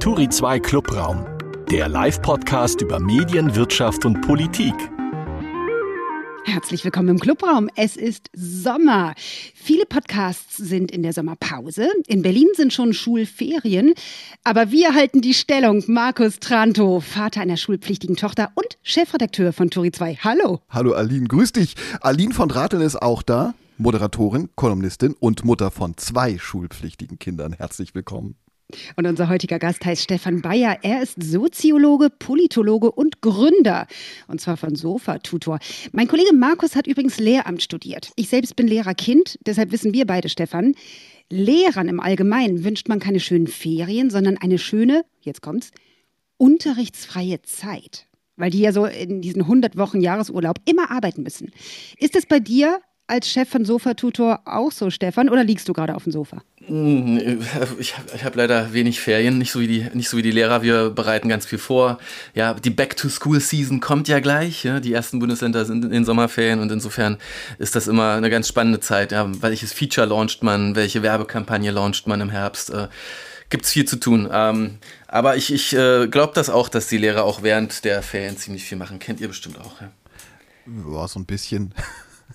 Turi 2 Clubraum, der Live-Podcast über Medien, Wirtschaft und Politik. Herzlich willkommen im Clubraum. Es ist Sommer. Viele Podcasts sind in der Sommerpause. In Berlin sind schon Schulferien. Aber wir halten die Stellung. Markus Tranto, Vater einer schulpflichtigen Tochter und Chefredakteur von Turi 2. Hallo. Hallo Aline, grüß dich. Aline von Drateln ist auch da. Moderatorin, Kolumnistin und Mutter von zwei schulpflichtigen Kindern. Herzlich willkommen. Und unser heutiger Gast heißt Stefan Bayer. Er ist Soziologe, Politologe und Gründer. Und zwar von Sofa Tutor. Mein Kollege Markus hat übrigens Lehramt studiert. Ich selbst bin Lehrerkind, deshalb wissen wir beide, Stefan. Lehrern im Allgemeinen wünscht man keine schönen Ferien, sondern eine schöne, jetzt kommt's, unterrichtsfreie Zeit. Weil die ja so in diesen 100 Wochen Jahresurlaub immer arbeiten müssen. Ist es bei dir als Chef von Sofa Tutor auch so, Stefan, oder liegst du gerade auf dem Sofa? Hm, ich, ich habe leider wenig Ferien, nicht so, wie die, nicht so wie die Lehrer. Wir bereiten ganz viel vor. Ja, die Back-to-School-Season kommt ja gleich. Ja. Die ersten Bundesländer sind in den Sommerferien und insofern ist das immer eine ganz spannende Zeit. Ja. Welches Feature launcht man? Welche Werbekampagne launcht man im Herbst? Äh, Gibt es viel zu tun. Ähm, aber ich, ich äh, glaube das auch, dass die Lehrer auch während der Ferien ziemlich viel machen. Kennt ihr bestimmt auch. Ja, ja so ein bisschen.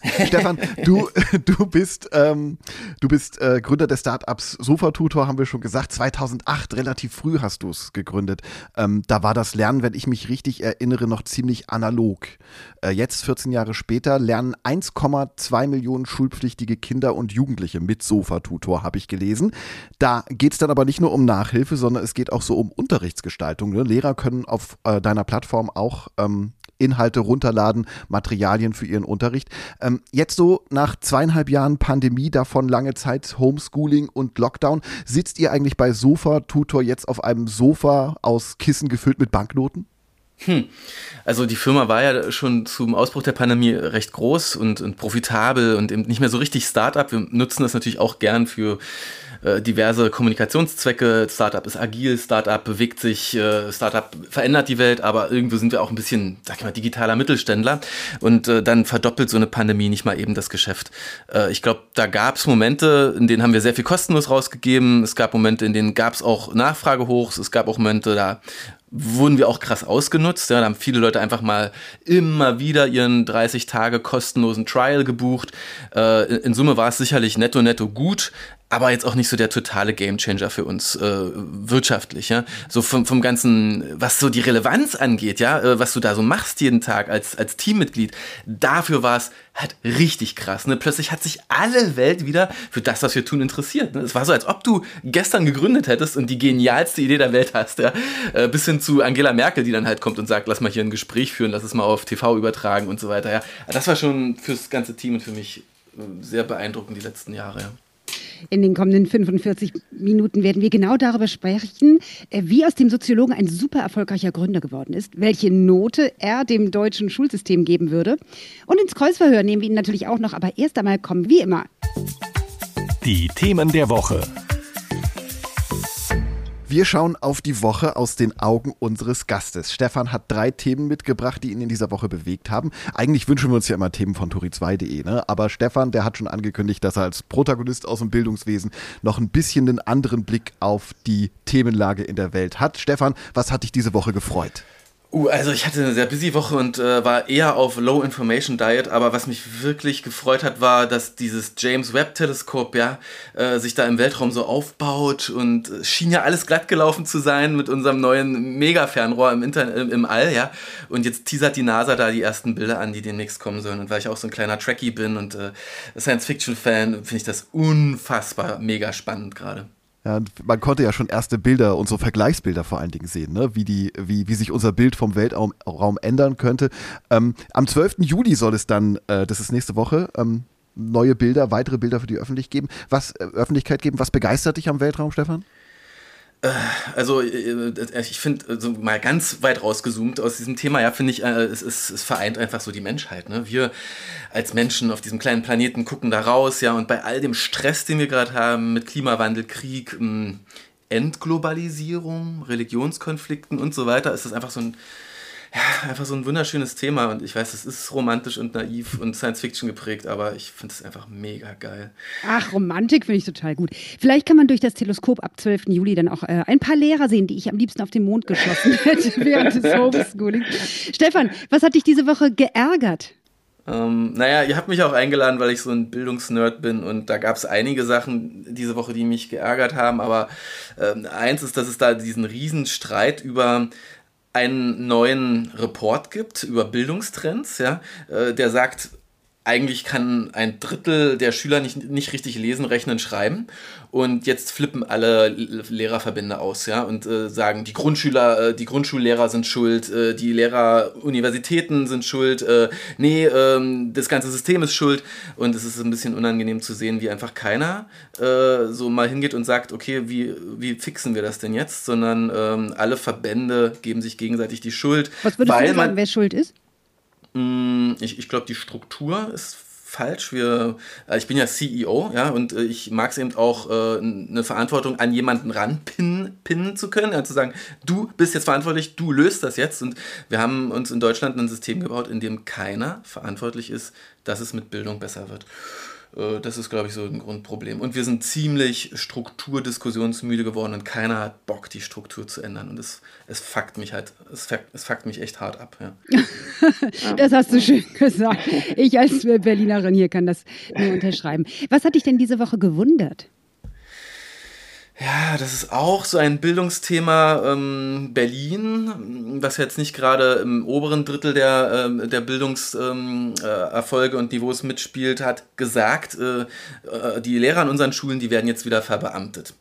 Stefan, du, du bist, ähm, du bist äh, Gründer des Startups Sofa Tutor, haben wir schon gesagt. 2008, relativ früh hast du es gegründet. Ähm, da war das Lernen, wenn ich mich richtig erinnere, noch ziemlich analog. Äh, jetzt, 14 Jahre später, lernen 1,2 Millionen schulpflichtige Kinder und Jugendliche mit Sofa Tutor, habe ich gelesen. Da geht es dann aber nicht nur um Nachhilfe, sondern es geht auch so um Unterrichtsgestaltung. Ne? Lehrer können auf äh, deiner Plattform auch ähm, Inhalte runterladen, Materialien für ihren Unterricht. Ähm, jetzt so nach zweieinhalb Jahren Pandemie, davon lange Zeit Homeschooling und Lockdown, sitzt ihr eigentlich bei Sofa Tutor jetzt auf einem Sofa aus Kissen gefüllt mit Banknoten? Hm. Also die Firma war ja schon zum Ausbruch der Pandemie recht groß und, und profitabel und eben nicht mehr so richtig Startup. Wir nutzen das natürlich auch gern für äh, diverse Kommunikationszwecke. Startup ist agil, Startup bewegt sich, äh, Startup verändert die Welt, aber irgendwo sind wir auch ein bisschen, sag ich mal, digitaler Mittelständler. Und äh, dann verdoppelt so eine Pandemie nicht mal eben das Geschäft. Ich glaube, da gab es Momente, in denen haben wir sehr viel kostenlos rausgegeben. Es gab Momente, in denen gab es auch Nachfrage hoch. Es gab auch Momente, da wurden wir auch krass ausgenutzt. Ja, da haben viele Leute einfach mal immer wieder ihren 30 Tage kostenlosen Trial gebucht. Äh, in Summe war es sicherlich netto netto gut, aber jetzt auch nicht so der totale Gamechanger für uns äh, wirtschaftlich, ja. So vom, vom ganzen, was so die Relevanz angeht, ja, äh, was du da so machst jeden Tag als, als Teammitglied, dafür war es halt richtig krass. Ne? Plötzlich hat sich alle Welt wieder für das, was wir tun, interessiert. Ne? Es war so, als ob du gestern gegründet hättest und die genialste Idee der Welt hast, ja. Äh, bis hin zu Angela Merkel, die dann halt kommt und sagt, lass mal hier ein Gespräch führen, lass es mal auf TV übertragen und so weiter, ja. Das war schon fürs ganze Team und für mich äh, sehr beeindruckend die letzten Jahre, ja. In den kommenden 45 Minuten werden wir genau darüber sprechen, äh, wie aus dem Soziologen ein super erfolgreicher Gründer geworden ist, welche Note er dem deutschen Schulsystem geben würde. Und ins Kreuzverhör nehmen wir ihn natürlich auch noch, aber erst einmal kommen wie immer die Themen der Woche. Wir schauen auf die Woche aus den Augen unseres Gastes. Stefan hat drei Themen mitgebracht, die ihn in dieser Woche bewegt haben. Eigentlich wünschen wir uns ja immer Themen von tori2.de, ne? aber Stefan, der hat schon angekündigt, dass er als Protagonist aus dem Bildungswesen noch ein bisschen einen anderen Blick auf die Themenlage in der Welt hat. Stefan, was hat dich diese Woche gefreut? Uh, also ich hatte eine sehr busy Woche und äh, war eher auf Low Information Diet, aber was mich wirklich gefreut hat, war, dass dieses James Webb Teleskop ja äh, sich da im Weltraum so aufbaut und es schien ja alles glatt gelaufen zu sein mit unserem neuen Mega-Fernrohr im, Inter im, im All, ja. Und jetzt teasert die NASA da die ersten Bilder an, die demnächst kommen sollen. Und weil ich auch so ein kleiner Trekkie bin und äh, Science-Fiction-Fan, finde ich das unfassbar mega spannend gerade. Ja, man konnte ja schon erste Bilder und so Vergleichsbilder vor allen Dingen sehen, ne? wie, die, wie, wie sich unser Bild vom Weltraum Raum ändern könnte. Ähm, am 12. Juli soll es dann, äh, das ist nächste Woche, ähm, neue Bilder, weitere Bilder für die Öffentlich geben. Was, äh, Öffentlichkeit geben. Was begeistert dich am Weltraum, Stefan? Äh, also äh, äh, ich finde, so mal ganz weit rausgezoomt aus diesem Thema, ja, finde ich, es, es, es vereint einfach so die Menschheit. Ne? Wir als Menschen auf diesem kleinen Planeten gucken da raus, ja, und bei all dem Stress, den wir gerade haben, mit Klimawandel, Krieg, Entglobalisierung, Religionskonflikten und so weiter, ist das einfach so ein ja, einfach so ein wunderschönes Thema und ich weiß, es ist romantisch und naiv und Science-Fiction geprägt, aber ich finde es einfach mega geil. Ach, Romantik finde ich total gut. Vielleicht kann man durch das Teleskop ab 12. Juli dann auch äh, ein paar Lehrer sehen, die ich am liebsten auf den Mond geschossen hätte während des Homeschoolings. Stefan, was hat dich diese Woche geärgert? Ähm, naja, ihr habt mich auch eingeladen, weil ich so ein Bildungsnerd bin und da gab es einige Sachen diese Woche, die mich geärgert haben, aber ähm, eins ist, dass es da diesen riesen Streit über einen neuen Report gibt über Bildungstrends, ja, äh, der sagt, eigentlich kann ein Drittel der Schüler nicht, nicht richtig lesen, rechnen, schreiben. Und jetzt flippen alle Lehrerverbände aus, ja, und äh, sagen, die Grundschüler, äh, die Grundschullehrer sind schuld, äh, die Lehrer Universitäten sind schuld, äh, nee, ähm, das ganze System ist schuld. Und es ist ein bisschen unangenehm zu sehen, wie einfach keiner äh, so mal hingeht und sagt, okay, wie, wie fixen wir das denn jetzt? Sondern ähm, alle Verbände geben sich gegenseitig die Schuld. Was würdest du sagen, wer schuld ist? Mm, ich, ich glaube, die Struktur ist falsch. Wir, äh, ich bin ja CEO, ja, und äh, ich mag es eben auch, äh, eine Verantwortung an jemanden ranpinnen pinnen zu können, ja, zu sagen, du bist jetzt verantwortlich, du löst das jetzt. Und wir haben uns in Deutschland ein System gebaut, in dem keiner verantwortlich ist, dass es mit Bildung besser wird. Äh, das ist, glaube ich, so ein Grundproblem. Und wir sind ziemlich strukturdiskussionsmüde geworden und keiner hat Bock, die Struktur zu ändern. Und es, es fuckt mich halt, es fuckt, es fuckt mich echt hart ab. Ja. das hast du schön gesagt. Ich als Berlinerin hier kann das nur unterschreiben. Was hat dich denn diese Woche gewundert? Ja, das ist auch so ein Bildungsthema ähm, Berlin, was jetzt nicht gerade im oberen Drittel der, ähm, der Bildungserfolge ähm, äh, und Niveaus mitspielt, hat gesagt, äh, äh, die Lehrer an unseren Schulen, die werden jetzt wieder verbeamtet.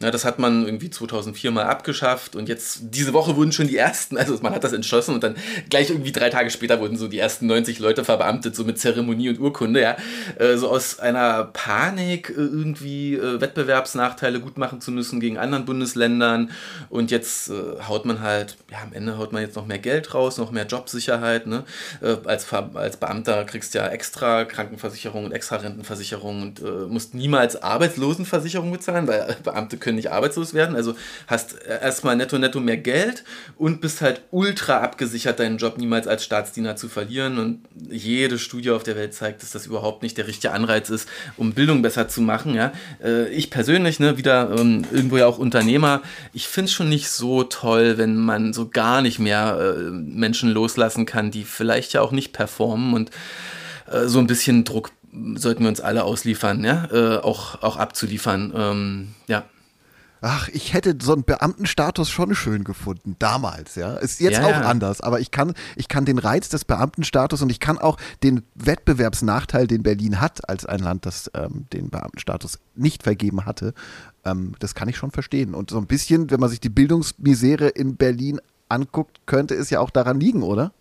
Ja, das hat man irgendwie 2004 mal abgeschafft und jetzt diese Woche wurden schon die ersten, also man hat das entschlossen und dann gleich irgendwie drei Tage später wurden so die ersten 90 Leute verbeamtet, so mit Zeremonie und Urkunde, ja. Äh, so aus einer Panik äh, irgendwie äh, Wettbewerbsnachteile gut machen zu müssen gegen anderen Bundesländern und jetzt haut man halt, ja, am Ende haut man jetzt noch mehr Geld raus, noch mehr Jobsicherheit, ne. als, als Beamter kriegst du ja extra Krankenversicherung und extra Rentenversicherung und musst niemals Arbeitslosenversicherung bezahlen, weil Beamte können können nicht arbeitslos werden. Also hast erstmal netto netto mehr Geld und bist halt ultra abgesichert, deinen Job niemals als Staatsdiener zu verlieren. Und jede Studie auf der Welt zeigt, dass das überhaupt nicht der richtige Anreiz ist, um Bildung besser zu machen. Ja? Äh, ich persönlich, ne, wieder ähm, irgendwo ja auch Unternehmer, ich finde es schon nicht so toll, wenn man so gar nicht mehr äh, Menschen loslassen kann, die vielleicht ja auch nicht performen und äh, so ein bisschen Druck sollten wir uns alle ausliefern, ja, äh, auch, auch abzuliefern. Ähm, ja. Ach, ich hätte so einen Beamtenstatus schon schön gefunden, damals, ja. Ist jetzt ja, auch ja. anders, aber ich kann, ich kann den Reiz des Beamtenstatus und ich kann auch den Wettbewerbsnachteil, den Berlin hat, als ein Land, das ähm, den Beamtenstatus nicht vergeben hatte, ähm, das kann ich schon verstehen. Und so ein bisschen, wenn man sich die Bildungsmisere in Berlin anguckt, könnte es ja auch daran liegen, oder?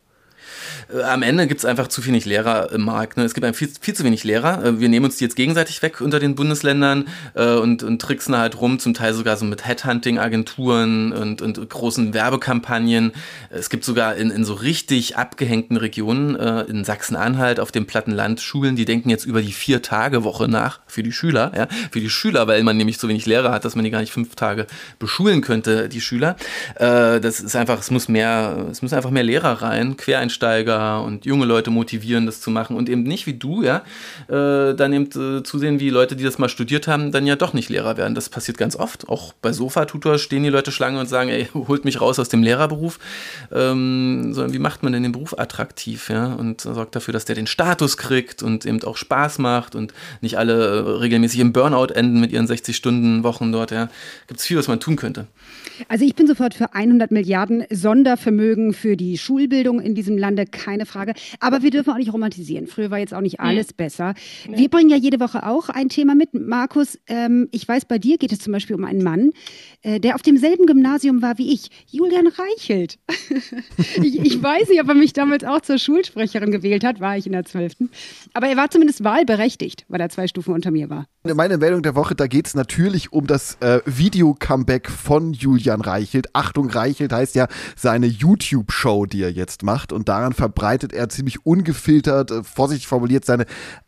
Äh, am Ende gibt es einfach zu wenig Lehrer im Markt. Ne? Es gibt viel, viel, zu wenig Lehrer. Äh, wir nehmen uns die jetzt gegenseitig weg unter den Bundesländern äh, und, und tricksen halt rum, zum Teil sogar so mit Headhunting-Agenturen und, und großen Werbekampagnen. Es gibt sogar in, in so richtig abgehängten Regionen, äh, in Sachsen-Anhalt, auf dem Plattenland, Schulen, die denken jetzt über die Vier-Tage-Woche nach für die Schüler. Ja? Für die Schüler, weil man nämlich so wenig Lehrer hat, dass man die gar nicht fünf Tage beschulen könnte, die Schüler. Äh, das ist einfach, es muss mehr, es müssen einfach mehr Lehrer rein, Quereinsteiger Quereinsteiger und junge Leute motivieren, das zu machen und eben nicht wie du, ja, äh, dann eben äh, zusehen, wie Leute, die das mal studiert haben, dann ja doch nicht Lehrer werden. Das passiert ganz oft. Auch bei Sofa-Tutor stehen die Leute Schlange und sagen, ey, holt mich raus aus dem Lehrerberuf. Ähm, sondern wie macht man denn den Beruf attraktiv, ja, und sorgt dafür, dass der den Status kriegt und eben auch Spaß macht und nicht alle äh, regelmäßig im Burnout enden mit ihren 60-Stunden-Wochen dort, ja. Gibt es viel, was man tun könnte. Also ich bin sofort für 100 Milliarden Sondervermögen für die Schulbildung in diesem Lande, keine Frage. Aber wir dürfen auch nicht romantisieren. Früher war jetzt auch nicht alles besser. Wir bringen ja jede Woche auch ein Thema mit. Markus, ähm, ich weiß, bei dir geht es zum Beispiel um einen Mann, äh, der auf demselben Gymnasium war wie ich, Julian Reichelt. ich, ich, weiß nicht, ob er mich damals auch zur Schulsprecherin gewählt hat, war ich in der 12. Aber er war zumindest wahlberechtigt, weil er zwei Stufen unter mir war. Meine Meldung der Woche, da geht es natürlich um das äh, Video-Comeback von Julian Reichelt. Achtung, Reichelt heißt ja seine YouTube-Show, die er jetzt macht. Und daran verbreitet er ziemlich ungefiltert, äh, vorsichtig formuliert, seine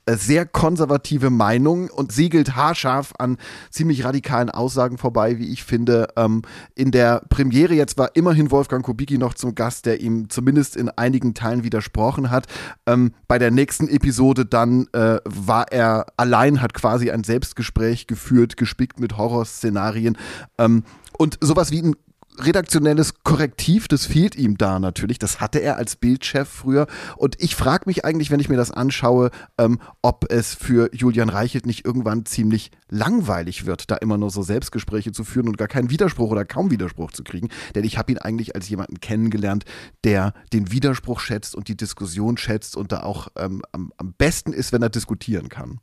äh, sehr konservative Meinung und siegelt haarscharf an ziemlich radikalen Aussagen vorbei, wie ich finde. Ähm, in der Premiere jetzt war immerhin Wolfgang Kubicki noch zum Gast, der ihm zumindest in einigen Teilen widersprochen hat. Ähm, bei der nächsten Episode dann äh, war er allein, hat quasi ein Selbstgespräch geführt, gespickt mit Horrorszenarien. Ähm, und sowas wie ein redaktionelles Korrektiv, das fehlt ihm da natürlich. Das hatte er als Bildchef früher. Und ich frage mich eigentlich, wenn ich mir das anschaue, ähm, ob es für Julian Reichelt nicht irgendwann ziemlich langweilig wird, da immer nur so Selbstgespräche zu führen und gar keinen Widerspruch oder kaum Widerspruch zu kriegen. Denn ich habe ihn eigentlich als jemanden kennengelernt, der den Widerspruch schätzt und die Diskussion schätzt und da auch ähm, am, am besten ist, wenn er diskutieren kann.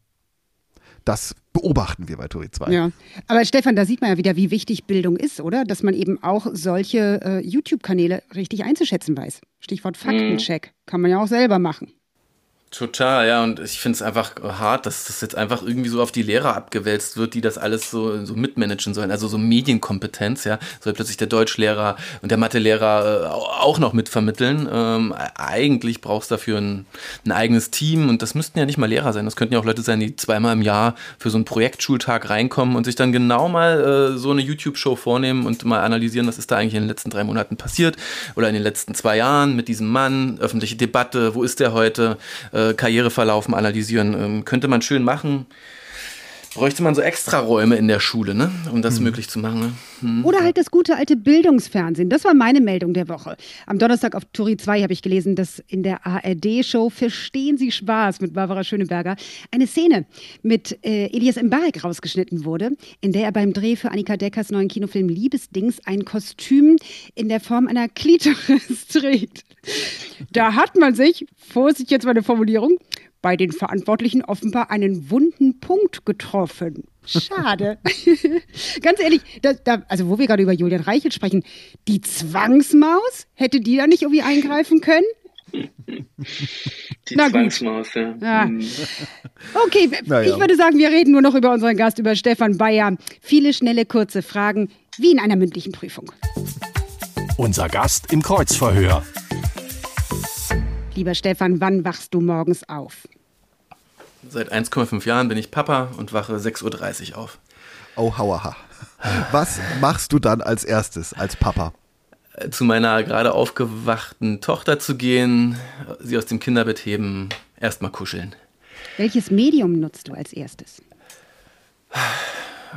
Das beobachten wir bei Turi 2. Ja, aber Stefan, da sieht man ja wieder, wie wichtig Bildung ist, oder? Dass man eben auch solche äh, YouTube-Kanäle richtig einzuschätzen weiß. Stichwort Faktencheck. Mhm. Kann man ja auch selber machen. Total, ja, und ich finde es einfach hart, dass das jetzt einfach irgendwie so auf die Lehrer abgewälzt wird, die das alles so, so mitmanagen sollen. Also so Medienkompetenz, ja, soll plötzlich der Deutschlehrer und der Mathelehrer äh, auch noch mitvermitteln. Ähm, eigentlich brauchst du dafür ein, ein, eigenes Team und das müssten ja nicht mal Lehrer sein. Das könnten ja auch Leute sein, die zweimal im Jahr für so einen Projektschultag reinkommen und sich dann genau mal äh, so eine YouTube-Show vornehmen und mal analysieren, was ist da eigentlich in den letzten drei Monaten passiert oder in den letzten zwei Jahren mit diesem Mann, öffentliche Debatte, wo ist der heute? Äh, Karriereverlaufen analysieren. Ähm, könnte man schön machen. Bräuchte man so extra Räume in der Schule, ne? um das hm. möglich zu machen. Ne? Hm. Oder halt das gute alte Bildungsfernsehen. Das war meine Meldung der Woche. Am Donnerstag auf Turi 2 habe ich gelesen, dass in der ARD-Show Verstehen Sie Spaß mit Barbara Schöneberger eine Szene mit äh, Elias Mbarek rausgeschnitten wurde, in der er beim Dreh für Annika Deckers neuen Kinofilm Liebesdings ein Kostüm in der Form einer Klitoris trägt. Da hat man sich, Vorsicht jetzt meine Formulierung, bei den Verantwortlichen offenbar einen wunden Punkt getroffen. Schade. Ganz ehrlich, da, da, also wo wir gerade über Julian Reichelt sprechen, die Zwangsmaus, hätte die da nicht irgendwie eingreifen können? Die Na Zwangsmaus, ja. ja. Hm. Okay, ja. ich würde sagen, wir reden nur noch über unseren Gast, über Stefan Bayer. Viele schnelle, kurze Fragen, wie in einer mündlichen Prüfung. Unser Gast im Kreuzverhör. Lieber Stefan, wann wachst du morgens auf? Seit 1,5 Jahren bin ich Papa und wache 6.30 Uhr auf. Oh, hauaha. Was machst du dann als erstes, als Papa? Zu meiner gerade aufgewachten Tochter zu gehen, sie aus dem Kinderbett heben, erstmal kuscheln. Welches Medium nutzt du als erstes?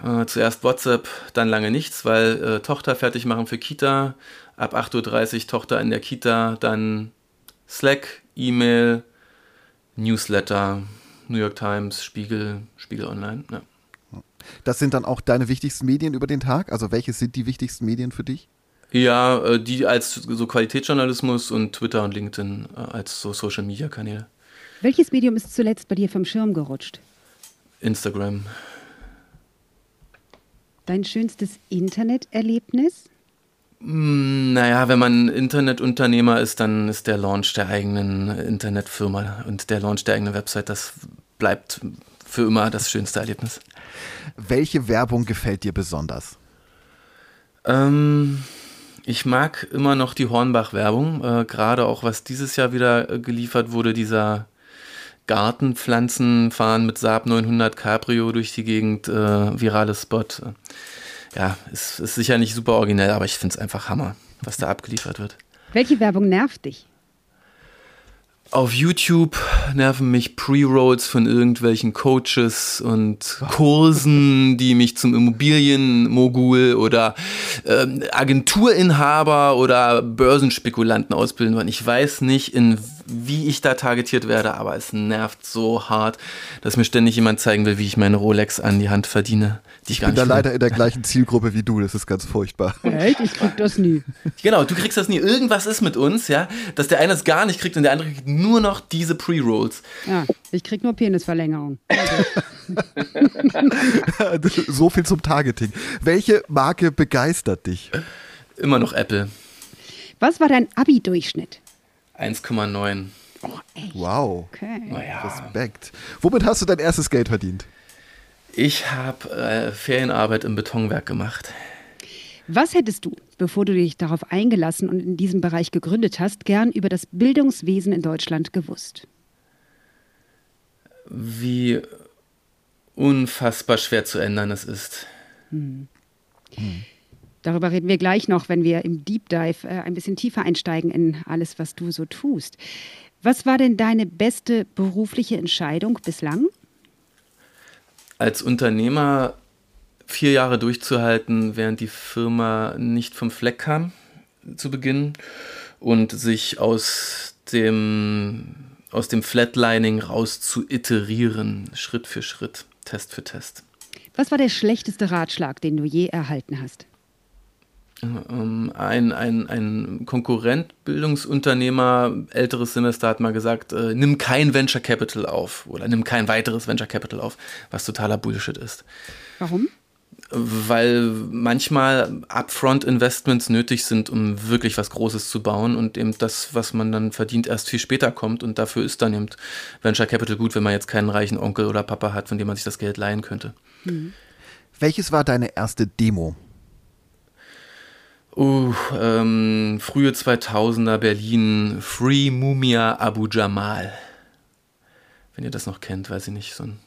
Äh, zuerst WhatsApp, dann lange nichts, weil äh, Tochter fertig machen für Kita. Ab 8.30 Uhr Tochter in der Kita, dann Slack, E-Mail, Newsletter, New York Times, Spiegel, Spiegel Online. Ja. Das sind dann auch deine wichtigsten Medien über den Tag? Also welche sind die wichtigsten Medien für dich? Ja, äh, die als so Qualitätsjournalismus und Twitter und LinkedIn äh, als so Social Media Kanäle. Welches Medium ist zuletzt bei dir vom Schirm gerutscht? Instagram. Dein schönstes Interneterlebnis? Hm, naja, wenn man Internetunternehmer ist, dann ist der Launch der eigenen Internetfirma und der Launch der eigenen Website, das bleibt für immer das schönste Erlebnis. Welche Werbung gefällt dir besonders? Ähm, ich mag immer noch die Hornbach-Werbung, äh, gerade auch was dieses Jahr wieder äh, geliefert wurde, dieser Gartenpflanzen fahren mit Saab 900 Cabrio durch die Gegend, äh, virales Spot ja, ist, ist sicher nicht super originell, aber ich finde es einfach Hammer, was da abgeliefert wird. Welche Werbung nervt dich? Auf YouTube nerven mich Pre-Rolls von irgendwelchen Coaches und Kursen, die mich zum Immobilienmogul oder äh, Agenturinhaber oder Börsenspekulanten ausbilden wollen. Ich weiß nicht, in wie ich da targetiert werde, aber es nervt so hart, dass mir ständig jemand zeigen will, wie ich meine Rolex an die Hand verdiene. Die ich, ich bin da leider in der gleichen Zielgruppe wie du, das ist ganz furchtbar. Echt? Ich krieg das nie. Genau, du kriegst das nie. Irgendwas ist mit uns, ja, dass der eine es gar nicht kriegt und der andere kriegt nur noch diese Pre-Rolls. Ja, ich krieg nur Penisverlängerung. so viel zum Targeting. Welche Marke begeistert dich? Immer noch Apple. Was war dein Abi-Durchschnitt? 1,9. Oh, wow. Okay. Naja. Respekt. Womit hast du dein erstes Geld verdient? Ich habe äh, Ferienarbeit im Betonwerk gemacht. Was hättest du bevor du dich darauf eingelassen und in diesem Bereich gegründet hast, gern über das Bildungswesen in Deutschland gewusst? Wie unfassbar schwer zu ändern es ist. Hm. Hm. Darüber reden wir gleich noch, wenn wir im Deep Dive äh, ein bisschen tiefer einsteigen in alles, was du so tust. Was war denn deine beste berufliche Entscheidung bislang? Als Unternehmer vier Jahre durchzuhalten, während die Firma nicht vom Fleck kam zu Beginn und sich aus dem, aus dem Flatlining raus zu iterieren, Schritt für Schritt, Test für Test. Was war der schlechteste Ratschlag, den du je erhalten hast? Ähm, ein, ein, ein Konkurrent, Bildungsunternehmer, älteres Semester hat mal gesagt, äh, nimm kein Venture Capital auf oder nimm kein weiteres Venture Capital auf, was totaler Bullshit ist. Warum? Weil manchmal Upfront-Investments nötig sind, um wirklich was Großes zu bauen und eben das, was man dann verdient, erst viel später kommt und dafür ist dann eben Venture Capital gut, wenn man jetzt keinen reichen Onkel oder Papa hat, von dem man sich das Geld leihen könnte. Mhm. Welches war deine erste Demo? Uh, ähm, frühe 2000er Berlin, Free Mumia Abu Jamal. Wenn ihr das noch kennt, weiß ich nicht, so ein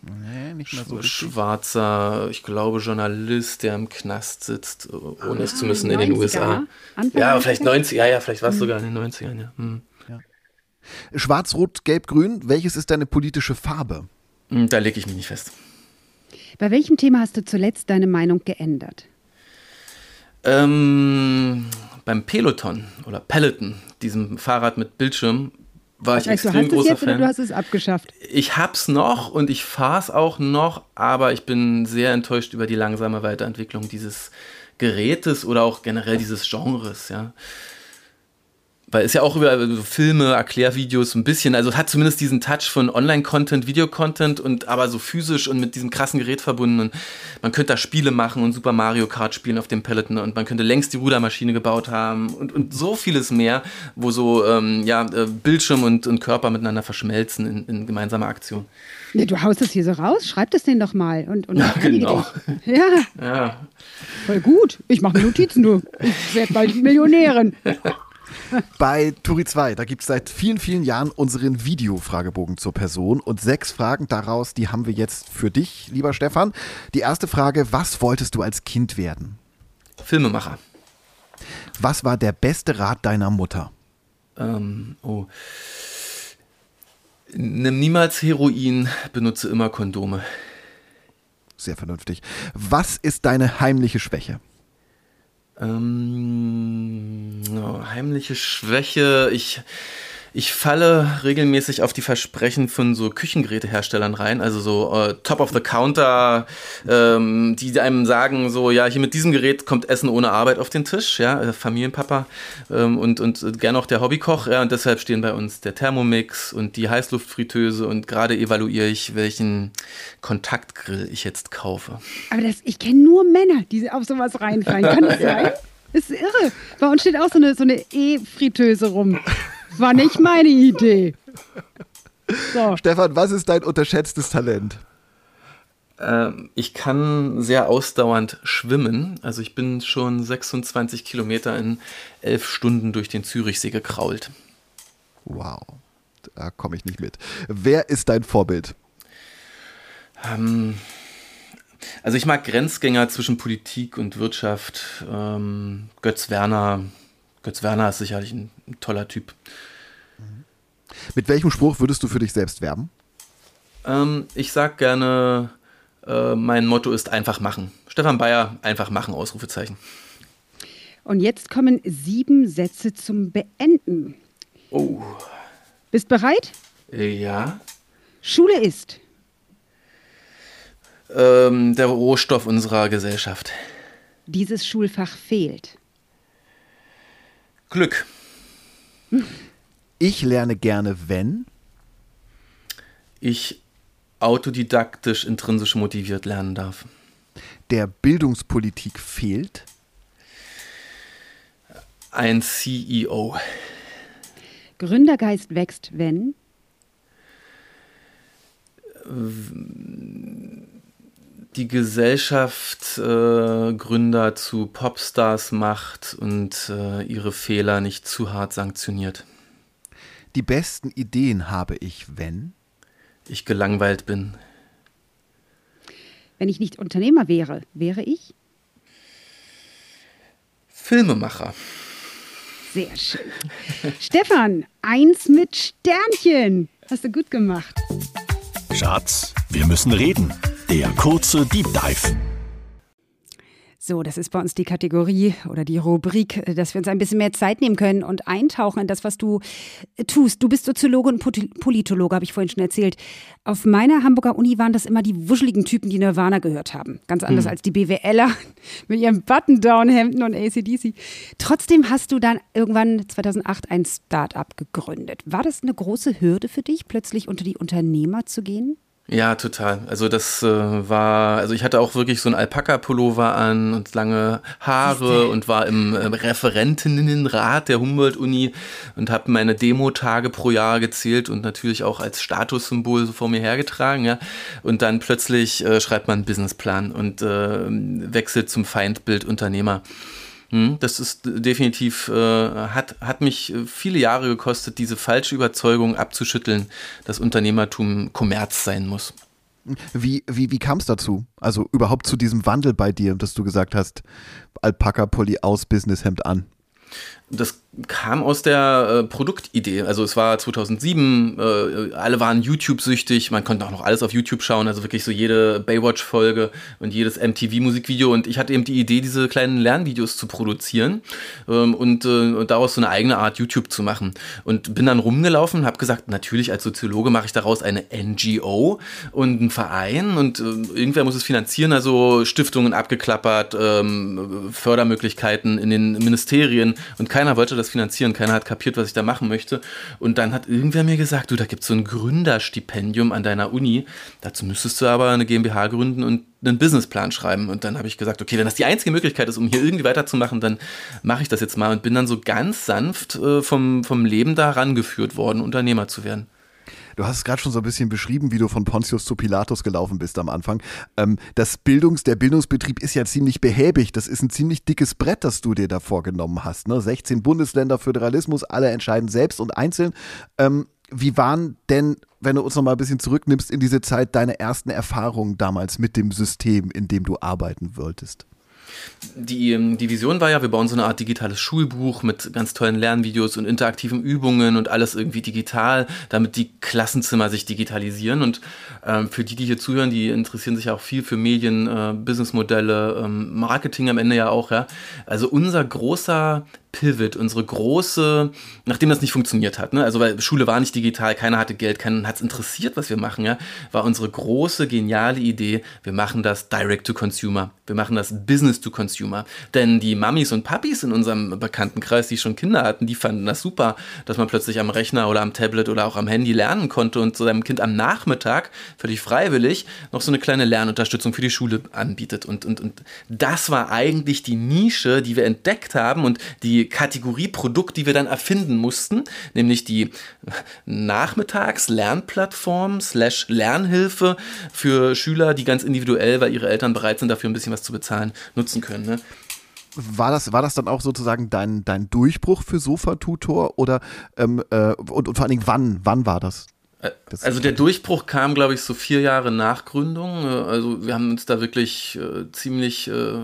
nee, so schwarzer, ich glaube, Journalist, der im Knast sitzt, ohne ah, es zu müssen, in den USA. Anfang ja, vielleicht 90, ja, ja, vielleicht war es hm. sogar in den 90ern, ja. Hm. ja. Schwarz, Rot, Gelb, Grün, welches ist deine politische Farbe? Hm, da lege ich mich nicht fest. Bei welchem Thema hast du zuletzt deine Meinung geändert? Ähm, beim Peloton oder Peloton, diesem Fahrrad mit Bildschirm, war ich heißt, extrem großer jetzt Fan. Oder du hast es abgeschafft. Ich hab's noch und ich fahr's auch noch, aber ich bin sehr enttäuscht über die langsame Weiterentwicklung dieses Gerätes oder auch generell dieses Genres, ja. Weil es ja auch über so Filme, Erklärvideos ein bisschen, also hat zumindest diesen Touch von Online-Content, Videocontent und aber so physisch und mit diesem krassen Gerät verbunden. Und man könnte da Spiele machen und Super Mario Kart spielen auf dem Peloton und man könnte längst die Rudermaschine gebaut haben und, und so vieles mehr, wo so ähm, ja, äh, Bildschirm und, und Körper miteinander verschmelzen in, in gemeinsamer Aktion. Ja, du haust das hier so raus, schreib das denen doch mal. Und, und ja, genau. Ja. ja. Voll gut. Ich mache Notizen, du. Ich werde bald Millionärin. Bei Turi 2, da gibt es seit vielen, vielen Jahren unseren Videofragebogen zur Person und sechs Fragen daraus, die haben wir jetzt für dich, lieber Stefan. Die erste Frage, was wolltest du als Kind werden? Filmemacher. Was war der beste Rat deiner Mutter? Ähm, oh. Nimm niemals Heroin, benutze immer Kondome. Sehr vernünftig. Was ist deine heimliche Schwäche? Ähm, oh, heimliche Schwäche. Ich, ich falle regelmäßig auf die Versprechen von so Küchengeräteherstellern rein, also so äh, Top of the Counter, ähm, die einem sagen, so, ja, hier mit diesem Gerät kommt Essen ohne Arbeit auf den Tisch, ja, äh, Familienpapa ähm, und, und gern auch der Hobbykoch, ja, und deshalb stehen bei uns der Thermomix und die Heißluftfritteuse und gerade evaluiere ich, welchen Kontaktgrill ich jetzt kaufe. Aber das, ich kenne nur Männer, die auf sowas reinfallen. Kann das sein? Das ist irre. Bei uns steht auch so eine so eine E-Fritteuse rum. War nicht meine Idee. So. Stefan, was ist dein unterschätztes Talent? Ähm, ich kann sehr ausdauernd schwimmen. Also ich bin schon 26 Kilometer in elf Stunden durch den Zürichsee gekrault. Wow, da komme ich nicht mit. Wer ist dein Vorbild? Ähm, also ich mag Grenzgänger zwischen Politik und Wirtschaft. Ähm, Götz Werner. Götz Werner ist sicherlich ein, ein toller Typ. Mit welchem Spruch würdest du für dich selbst werben? Ähm, ich sag gerne, äh, mein Motto ist einfach machen. Stefan Bayer, einfach machen, Ausrufezeichen. Und jetzt kommen sieben Sätze zum Beenden. Oh. Bist bereit? Ja. Schule ist. Ähm, der Rohstoff unserer Gesellschaft. Dieses Schulfach fehlt. Glück. Ich lerne gerne, wenn ich autodidaktisch, intrinsisch motiviert lernen darf. Der Bildungspolitik fehlt ein CEO. Gründergeist wächst, wenn die Gesellschaft äh, Gründer zu Popstars macht und äh, ihre Fehler nicht zu hart sanktioniert. Die besten Ideen habe ich, wenn ich gelangweilt bin. Wenn ich nicht Unternehmer wäre, wäre ich Filmemacher. Sehr schön. Stefan, eins mit Sternchen. Hast du gut gemacht. Schatz, wir müssen reden. Der kurze Deep Dive. So, das ist bei uns die Kategorie oder die Rubrik, dass wir uns ein bisschen mehr Zeit nehmen können und eintauchen in das, was du äh, tust. Du bist Soziologe und Politologe, habe ich vorhin schon erzählt. Auf meiner Hamburger Uni waren das immer die wuscheligen Typen, die Nirvana gehört haben. Ganz anders hm. als die BWLer mit ihren Button-Down-Hemden und ACDC. Trotzdem hast du dann irgendwann 2008 ein Start-up gegründet. War das eine große Hürde für dich, plötzlich unter die Unternehmer zu gehen? Ja, total. Also das äh, war, also ich hatte auch wirklich so ein Alpaka-Pullover an und lange Haare und war im äh, Referentinnenrat der Humboldt-Uni und habe meine Demo-Tage pro Jahr gezählt und natürlich auch als Statussymbol so vor mir hergetragen. Ja. Und dann plötzlich äh, schreibt man einen Businessplan und äh, wechselt zum Feindbild Unternehmer. Hm, das ist definitiv, äh, hat, hat mich viele Jahre gekostet, diese falsche Überzeugung abzuschütteln, dass Unternehmertum Kommerz sein muss. Wie, wie, wie kam es dazu? Also überhaupt zu diesem Wandel bei dir, dass du gesagt hast, Alpaka-Pulli aus, Businesshemd an? Das kam aus der äh, Produktidee. Also es war 2007, äh, alle waren YouTube-süchtig, man konnte auch noch alles auf YouTube schauen, also wirklich so jede Baywatch-Folge und jedes MTV-Musikvideo. Und ich hatte eben die Idee, diese kleinen Lernvideos zu produzieren ähm, und, äh, und daraus so eine eigene Art YouTube zu machen. Und bin dann rumgelaufen und habe gesagt, natürlich als Soziologe mache ich daraus eine NGO und einen Verein und äh, irgendwer muss es finanzieren, also Stiftungen abgeklappert, ähm, Fördermöglichkeiten in den Ministerien und keiner wollte das finanzieren. Keiner hat kapiert, was ich da machen möchte. Und dann hat irgendwer mir gesagt, du, da gibt es so ein Gründerstipendium an deiner Uni. Dazu müsstest du aber eine GmbH gründen und einen Businessplan schreiben. Und dann habe ich gesagt, okay, wenn das die einzige Möglichkeit ist, um hier irgendwie weiterzumachen, dann mache ich das jetzt mal und bin dann so ganz sanft äh, vom, vom Leben da rangeführt worden, Unternehmer zu werden. Du hast es gerade schon so ein bisschen beschrieben, wie du von Pontius zu Pilatus gelaufen bist am Anfang. Ähm, das Bildungs-, der Bildungsbetrieb ist ja ziemlich behäbig. Das ist ein ziemlich dickes Brett, das du dir da vorgenommen hast. Ne? 16 Bundesländer, Föderalismus, alle entscheiden selbst und einzeln. Ähm, wie waren denn, wenn du uns noch mal ein bisschen zurücknimmst in diese Zeit, deine ersten Erfahrungen damals mit dem System, in dem du arbeiten wolltest? Die, ähm, die Vision war ja, wir bauen so eine Art digitales Schulbuch mit ganz tollen Lernvideos und interaktiven Übungen und alles irgendwie digital, damit die Klassenzimmer sich digitalisieren. Und ähm, für die, die hier zuhören, die interessieren sich auch viel für Medien, äh, Businessmodelle, ähm, Marketing am Ende ja auch. Ja. Also unser großer Pivot, unsere große, nachdem das nicht funktioniert hat, ne? also weil Schule war nicht digital, keiner hatte Geld, keinen hat es interessiert, was wir machen, ja, war unsere große, geniale Idee, wir machen das Direct to Consumer, wir machen das Business to Consumer. Denn die Mamis und Papis in unserem Bekanntenkreis, die schon Kinder hatten, die fanden das super, dass man plötzlich am Rechner oder am Tablet oder auch am Handy lernen konnte und zu seinem Kind am Nachmittag völlig freiwillig noch so eine kleine Lernunterstützung für die Schule anbietet. Und, und, und das war eigentlich die Nische, die wir entdeckt haben und die Kategorie Produkt, die wir dann erfinden mussten, nämlich die Nachmittags-Lernplattform slash Lernhilfe für Schüler, die ganz individuell, weil ihre Eltern bereit sind, dafür ein bisschen was zu bezahlen, nutzen können. Ne? War das, war das dann auch sozusagen dein, dein Durchbruch für Sofa-Tutor oder ähm, äh, und, und vor allen Dingen wann, wann war das? Das also der Durchbruch kam, glaube ich, so vier Jahre nach Gründung. Äh, also wir haben uns da wirklich äh, ziemlich, äh,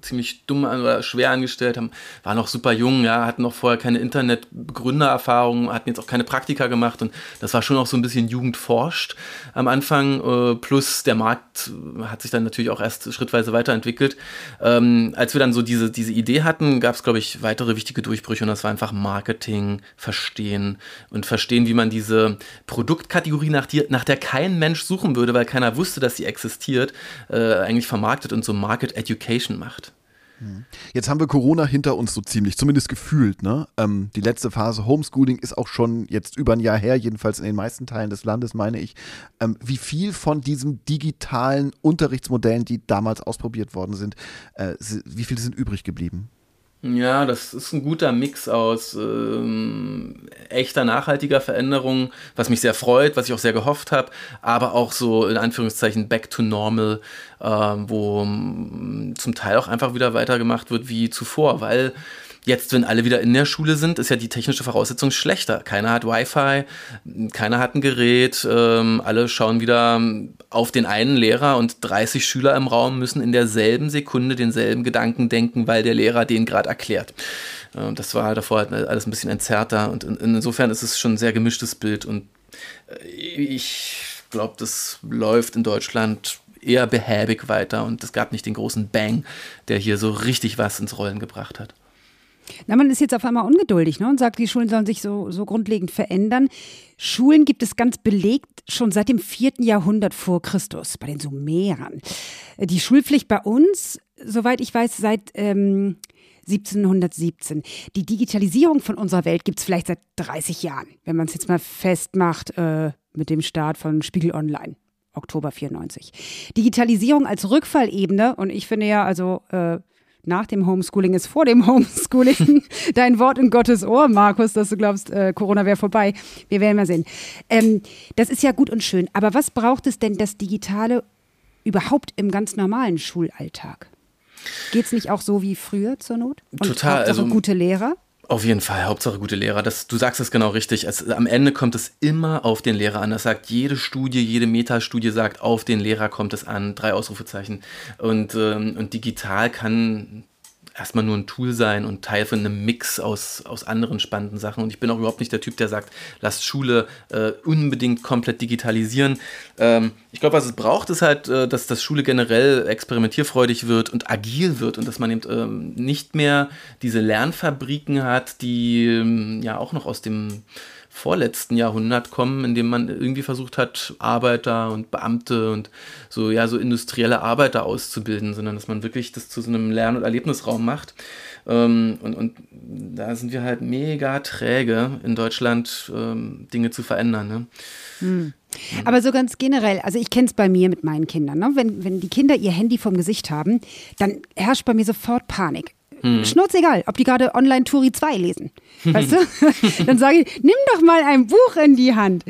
ziemlich dumm oder schwer angestellt, haben, waren noch super jung, ja, hatten noch vorher keine Internet-Gründererfahrung, hatten jetzt auch keine Praktika gemacht und das war schon auch so ein bisschen Jugendforscht am Anfang. Äh, plus der Markt hat sich dann natürlich auch erst schrittweise weiterentwickelt. Ähm, als wir dann so diese, diese Idee hatten, gab es, glaube ich, weitere wichtige Durchbrüche und das war einfach Marketing, Verstehen und Verstehen, wie man diese Produkte Produktkategorie, nach, die, nach der kein Mensch suchen würde, weil keiner wusste, dass sie existiert, äh, eigentlich vermarktet und so Market Education macht. Hm. Jetzt haben wir Corona hinter uns so ziemlich, zumindest gefühlt. Ne? Ähm, die letzte Phase Homeschooling ist auch schon jetzt über ein Jahr her, jedenfalls in den meisten Teilen des Landes, meine ich. Ähm, wie viel von diesen digitalen Unterrichtsmodellen, die damals ausprobiert worden sind, äh, wie viele sind übrig geblieben? Ja, das ist ein guter Mix aus ähm, echter nachhaltiger Veränderung, was mich sehr freut, was ich auch sehr gehofft habe, aber auch so in Anführungszeichen back to normal, äh, wo ähm, zum Teil auch einfach wieder weitergemacht wird wie zuvor, weil Jetzt, wenn alle wieder in der Schule sind, ist ja die technische Voraussetzung schlechter. Keiner hat Wi-Fi, keiner hat ein Gerät, ähm, alle schauen wieder auf den einen Lehrer und 30 Schüler im Raum müssen in derselben Sekunde denselben Gedanken denken, weil der Lehrer den gerade erklärt. Ähm, das war davor halt alles ein bisschen entzerrter und in, insofern ist es schon ein sehr gemischtes Bild und äh, ich glaube, das läuft in Deutschland eher behäbig weiter und es gab nicht den großen Bang, der hier so richtig was ins Rollen gebracht hat. Na, man ist jetzt auf einmal ungeduldig ne, und sagt, die Schulen sollen sich so, so grundlegend verändern. Schulen gibt es ganz belegt schon seit dem vierten Jahrhundert vor Christus, bei den Sumerern. Die Schulpflicht bei uns, soweit ich weiß, seit ähm, 1717. Die Digitalisierung von unserer Welt gibt es vielleicht seit 30 Jahren, wenn man es jetzt mal festmacht äh, mit dem Start von Spiegel Online. Oktober 94. Digitalisierung als Rückfallebene und ich finde ja, also äh, nach dem Homeschooling ist vor dem Homeschooling. Dein Wort in Gottes Ohr, Markus, dass du glaubst, äh, Corona wäre vorbei. Wir werden mal sehen. Ähm, das ist ja gut und schön. Aber was braucht es denn das Digitale überhaupt im ganz normalen Schulalltag? Geht es nicht auch so wie früher zur Not? Und Total. Also gute Lehrer? Auf jeden Fall, Hauptsache gute Lehrer. Das, du sagst es genau richtig. Es, am Ende kommt es immer auf den Lehrer an. Das sagt jede Studie, jede Metastudie sagt, auf den Lehrer kommt es an. Drei Ausrufezeichen. Und, ähm, und digital kann erstmal nur ein Tool sein und Teil von einem Mix aus, aus anderen spannenden Sachen. Und ich bin auch überhaupt nicht der Typ, der sagt, lasst Schule äh, unbedingt komplett digitalisieren. Ähm, ich glaube, was es braucht, ist halt, äh, dass das Schule generell experimentierfreudig wird und agil wird und dass man eben ähm, nicht mehr diese Lernfabriken hat, die ähm, ja auch noch aus dem vorletzten Jahrhundert kommen, in dem man irgendwie versucht hat, Arbeiter und Beamte und so, ja, so industrielle Arbeiter auszubilden, sondern dass man wirklich das zu so einem Lern- und Erlebnisraum macht. Ähm, und, und da sind wir halt mega träge in Deutschland, ähm, Dinge zu verändern. Ne? Hm. Aber so ganz generell, also ich kenne es bei mir mit meinen Kindern. Ne? Wenn, wenn die Kinder ihr Handy vom Gesicht haben, dann herrscht bei mir sofort Panik. Hm. Schnurzegal, ob die gerade online Turi 2 lesen. Weißt du? Dann sage ich, nimm doch mal ein Buch in die Hand.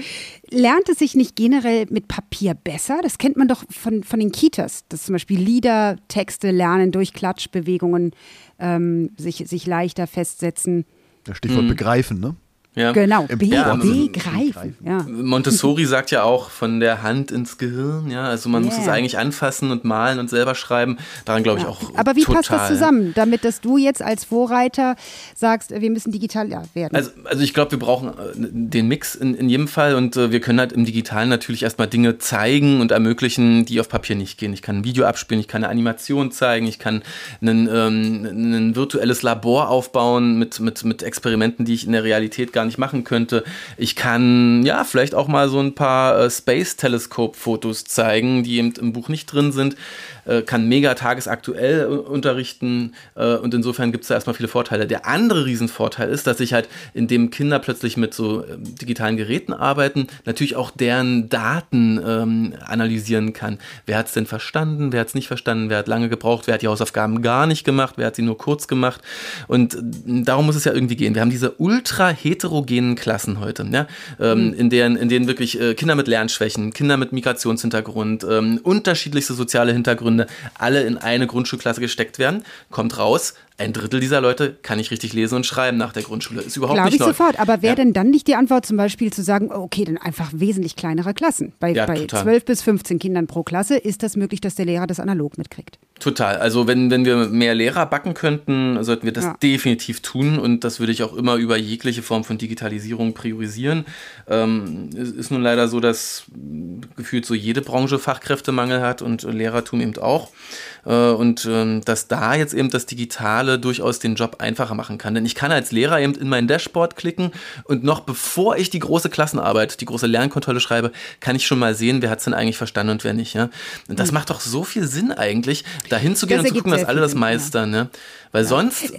Lernt es sich nicht generell mit Papier besser? Das kennt man doch von, von den Kitas, dass zum Beispiel Lieder, Texte lernen durch Klatschbewegungen ähm, sich, sich leichter festsetzen. Stichwort hm. begreifen, ne? Ja. Genau, Be ja, begreifen. Ja. Montessori sagt ja auch von der Hand ins Gehirn, ja, also man yeah. muss es eigentlich anfassen und malen und selber schreiben. Daran glaube ich auch. Aber wie total. passt das zusammen, damit dass du jetzt als Vorreiter sagst, wir müssen digital werden? Also, also ich glaube, wir brauchen äh, den Mix in, in jedem Fall und äh, wir können halt im Digitalen natürlich erstmal Dinge zeigen und ermöglichen, die auf Papier nicht gehen. Ich kann ein Video abspielen, ich kann eine Animation zeigen, ich kann ein, ähm, ein virtuelles Labor aufbauen mit, mit, mit Experimenten, die ich in der Realität gar gar nicht machen könnte. Ich kann ja vielleicht auch mal so ein paar äh, Space-Teleskop-Fotos zeigen, die eben im Buch nicht drin sind. Äh, kann mega tagesaktuell äh, unterrichten äh, und insofern gibt es da erstmal viele Vorteile. Der andere Riesenvorteil ist, dass ich halt, indem Kinder plötzlich mit so ähm, digitalen Geräten arbeiten, natürlich auch deren Daten ähm, analysieren kann. Wer hat es denn verstanden, wer hat es nicht verstanden, wer hat lange gebraucht, wer hat die Hausaufgaben gar nicht gemacht, wer hat sie nur kurz gemacht und darum muss es ja irgendwie gehen. Wir haben diese ultra heterogenen Klassen heute, ja? Ähm, mhm. in, deren, in denen wirklich äh, Kinder mit Lernschwächen, Kinder mit Migrationshintergrund, ähm, unterschiedlichste soziale Hintergründe, alle in eine Grundschulklasse gesteckt werden, kommt raus, ein Drittel dieser Leute kann nicht richtig lesen und schreiben nach der Grundschule. Ist überhaupt Glaube nicht ich neu. sofort. Aber wäre ja. denn dann nicht die Antwort zum Beispiel zu sagen, okay, dann einfach wesentlich kleinere Klassen? Bei, ja, bei 12 bis 15 Kindern pro Klasse ist das möglich, dass der Lehrer das analog mitkriegt? Total. Also wenn, wenn wir mehr Lehrer backen könnten, sollten wir das ja. definitiv tun. Und das würde ich auch immer über jegliche Form von Digitalisierung priorisieren. Ähm, es ist nun leider so, dass gefühlt so jede Branche Fachkräftemangel hat und Lehrertum eben auch. Äh, und ähm, dass da jetzt eben das Digitale durchaus den Job einfacher machen kann. Denn ich kann als Lehrer eben in mein Dashboard klicken und noch bevor ich die große Klassenarbeit, die große Lernkontrolle schreibe, kann ich schon mal sehen, wer hat es denn eigentlich verstanden und wer nicht. Ja? Und das mhm. macht doch so viel Sinn eigentlich, da hinzugehen und zu gucken, dass alle das meistern. Ja. Weil ja. sonst,